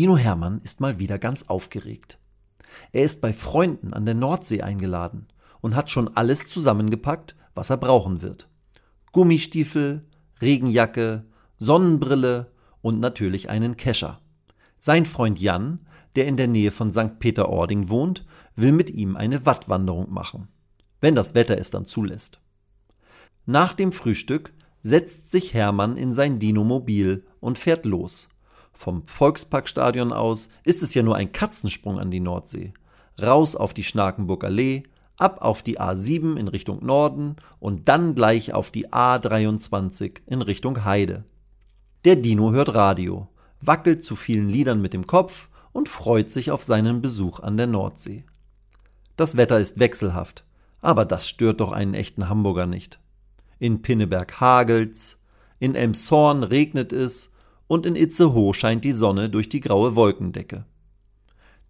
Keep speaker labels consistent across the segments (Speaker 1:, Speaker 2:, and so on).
Speaker 1: Dino Hermann ist mal wieder ganz aufgeregt. Er ist bei Freunden an der Nordsee eingeladen und hat schon alles zusammengepackt, was er brauchen wird. Gummistiefel, Regenjacke, Sonnenbrille und natürlich einen Kescher. Sein Freund Jan, der in der Nähe von St. Peter-Ording wohnt, will mit ihm eine Wattwanderung machen, wenn das Wetter es dann zulässt. Nach dem Frühstück setzt sich Hermann in sein Dinomobil und fährt los. Vom Volksparkstadion aus ist es ja nur ein Katzensprung an die Nordsee. Raus auf die Schnakenburg Allee, ab auf die A7 in Richtung Norden und dann gleich auf die A23 in Richtung Heide. Der Dino hört Radio, wackelt zu vielen Liedern mit dem Kopf und freut sich auf seinen Besuch an der Nordsee. Das Wetter ist wechselhaft, aber das stört doch einen echten Hamburger nicht. In Pinneberg hagelt's, in Elmshorn regnet es und in Itzehoe scheint die Sonne durch die graue Wolkendecke.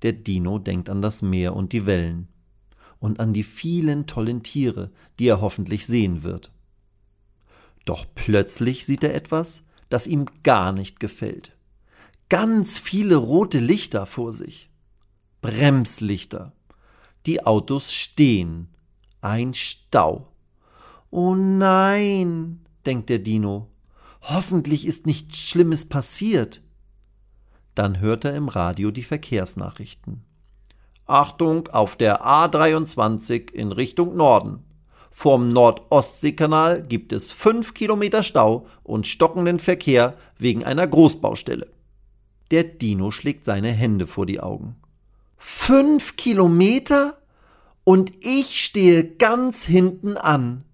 Speaker 1: Der Dino denkt an das Meer und die Wellen und an die vielen tollen Tiere, die er hoffentlich sehen wird. Doch plötzlich sieht er etwas, das ihm gar nicht gefällt. Ganz viele rote Lichter vor sich. Bremslichter. Die Autos stehen. Ein Stau. Oh nein, denkt der Dino. Hoffentlich ist nichts Schlimmes passiert. Dann hört er im Radio die Verkehrsnachrichten. Achtung auf der A23 in Richtung Norden. Vorm Nordostseekanal gibt es fünf Kilometer Stau und stockenden Verkehr wegen einer Großbaustelle. Der Dino schlägt seine Hände vor die Augen. Fünf Kilometer? Und ich stehe ganz hinten an.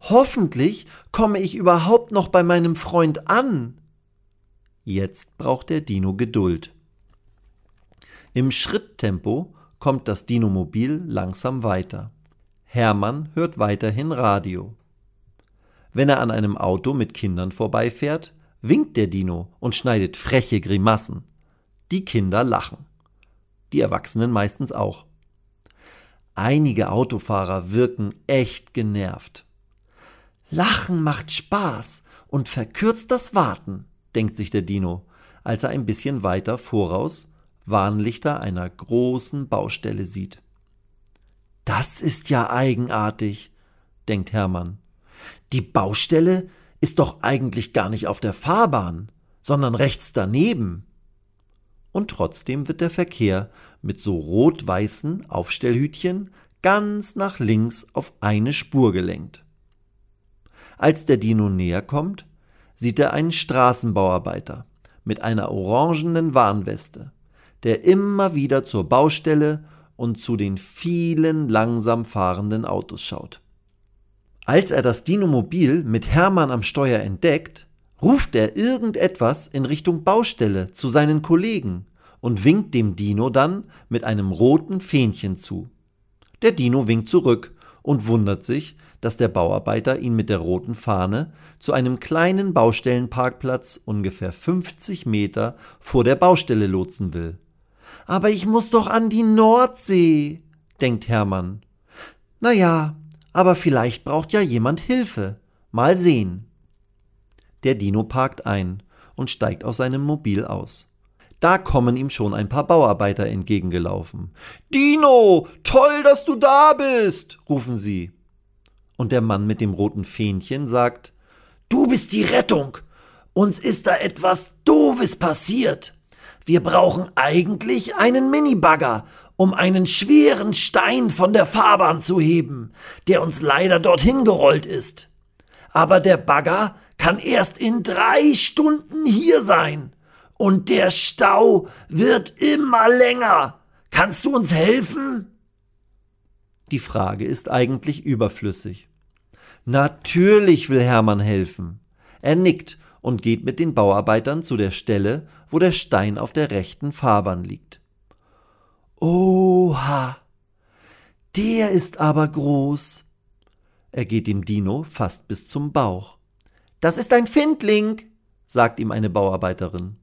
Speaker 1: Hoffentlich komme ich überhaupt noch bei meinem Freund an. Jetzt braucht der Dino Geduld. Im Schritttempo kommt das Dinomobil langsam weiter. Hermann hört weiterhin Radio. Wenn er an einem Auto mit Kindern vorbeifährt, winkt der Dino und schneidet freche Grimassen. Die Kinder lachen. Die Erwachsenen meistens auch. Einige Autofahrer wirken echt genervt. Lachen macht Spaß und verkürzt das Warten, denkt sich der Dino, als er ein bisschen weiter voraus Warnlichter einer großen Baustelle sieht. Das ist ja eigenartig, denkt Hermann. Die Baustelle ist doch eigentlich gar nicht auf der Fahrbahn, sondern rechts daneben. Und trotzdem wird der Verkehr mit so rot-weißen Aufstellhütchen ganz nach links auf eine Spur gelenkt. Als der Dino näher kommt, sieht er einen Straßenbauarbeiter mit einer orangenen Warnweste, der immer wieder zur Baustelle und zu den vielen langsam fahrenden Autos schaut. Als er das Dinomobil mit Hermann am Steuer entdeckt, ruft er irgendetwas in Richtung Baustelle zu seinen Kollegen und winkt dem Dino dann mit einem roten Fähnchen zu. Der Dino winkt zurück und wundert sich, dass der Bauarbeiter ihn mit der roten Fahne zu einem kleinen Baustellenparkplatz ungefähr 50 Meter vor der Baustelle lotsen will. Aber ich muss doch an die Nordsee, denkt Hermann. Na ja, aber vielleicht braucht ja jemand Hilfe. Mal sehen. Der Dino parkt ein und steigt aus seinem Mobil aus. Da kommen ihm schon ein paar Bauarbeiter entgegengelaufen. Dino, toll, dass du da bist, rufen sie und der Mann mit dem roten Fähnchen sagt Du bist die Rettung. Uns ist da etwas Doofes passiert. Wir brauchen eigentlich einen Minibagger, um einen schweren Stein von der Fahrbahn zu heben, der uns leider dorthin gerollt ist. Aber der Bagger kann erst in drei Stunden hier sein. Und der Stau wird immer länger. Kannst du uns helfen? Die Frage ist eigentlich überflüssig. Natürlich will Hermann helfen. Er nickt und geht mit den Bauarbeitern zu der Stelle, wo der Stein auf der rechten Fahrbahn liegt. Oha, der ist aber groß. Er geht dem Dino fast bis zum Bauch. Das ist ein Findling, sagt ihm eine Bauarbeiterin.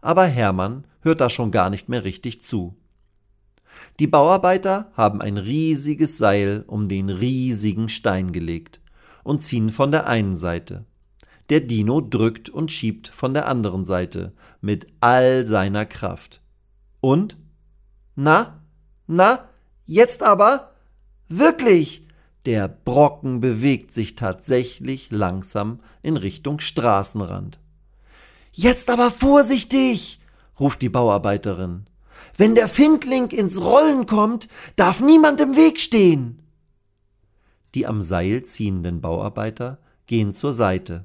Speaker 1: Aber Hermann hört da schon gar nicht mehr richtig zu. Die Bauarbeiter haben ein riesiges Seil um den riesigen Stein gelegt und ziehen von der einen Seite. Der Dino drückt und schiebt von der anderen Seite mit all seiner Kraft. Und? Na? Na? Jetzt aber? Wirklich! Der Brocken bewegt sich tatsächlich langsam in Richtung Straßenrand. Jetzt aber vorsichtig! ruft die Bauarbeiterin. Wenn der Findling ins Rollen kommt, darf niemand im Weg stehen. Die am Seil ziehenden Bauarbeiter gehen zur Seite.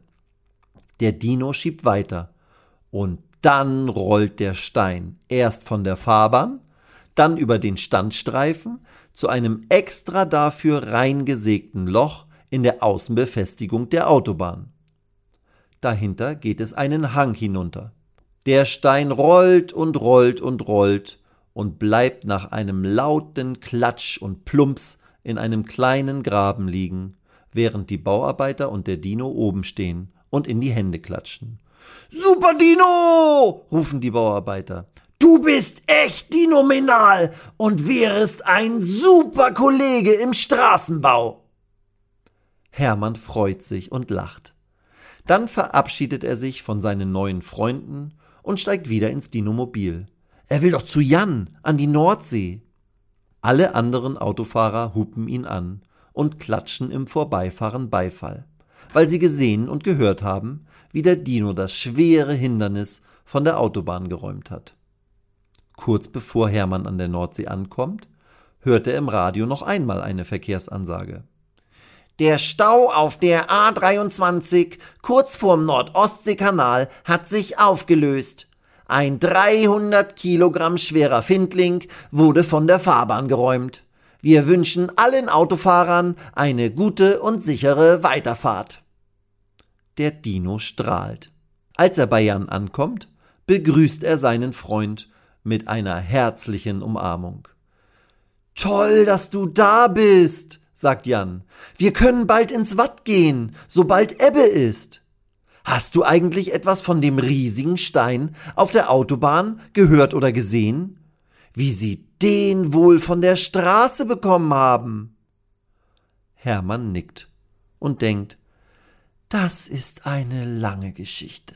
Speaker 1: Der Dino schiebt weiter. Und dann rollt der Stein erst von der Fahrbahn, dann über den Standstreifen zu einem extra dafür reingesägten Loch in der Außenbefestigung der Autobahn. Dahinter geht es einen Hang hinunter. Der Stein rollt und rollt und rollt und bleibt nach einem lauten Klatsch und Plumps in einem kleinen Graben liegen, während die Bauarbeiter und der Dino oben stehen und in die Hände klatschen. Super Dino! rufen die Bauarbeiter. Du bist echt dinominal und wärest ein super Kollege im Straßenbau. Hermann freut sich und lacht. Dann verabschiedet er sich von seinen neuen Freunden und steigt wieder ins Dinomobil. Er will doch zu Jan an die Nordsee. Alle anderen Autofahrer hupen ihn an und klatschen im Vorbeifahren Beifall, weil sie gesehen und gehört haben, wie der Dino das schwere Hindernis von der Autobahn geräumt hat. Kurz bevor Hermann an der Nordsee ankommt, hört er im Radio noch einmal eine Verkehrsansage. Der Stau auf der A23 kurz vorm Nordostseekanal hat sich aufgelöst. Ein 300 Kilogramm schwerer Findling wurde von der Fahrbahn geräumt. Wir wünschen allen Autofahrern eine gute und sichere Weiterfahrt. Der Dino strahlt. Als er bei Jan ankommt, begrüßt er seinen Freund mit einer herzlichen Umarmung. Toll, dass du da bist, sagt Jan. Wir können bald ins Watt gehen, sobald Ebbe ist. Hast du eigentlich etwas von dem riesigen Stein auf der Autobahn gehört oder gesehen? Wie sie den wohl von der Straße bekommen haben? Hermann nickt und denkt, das ist eine lange Geschichte.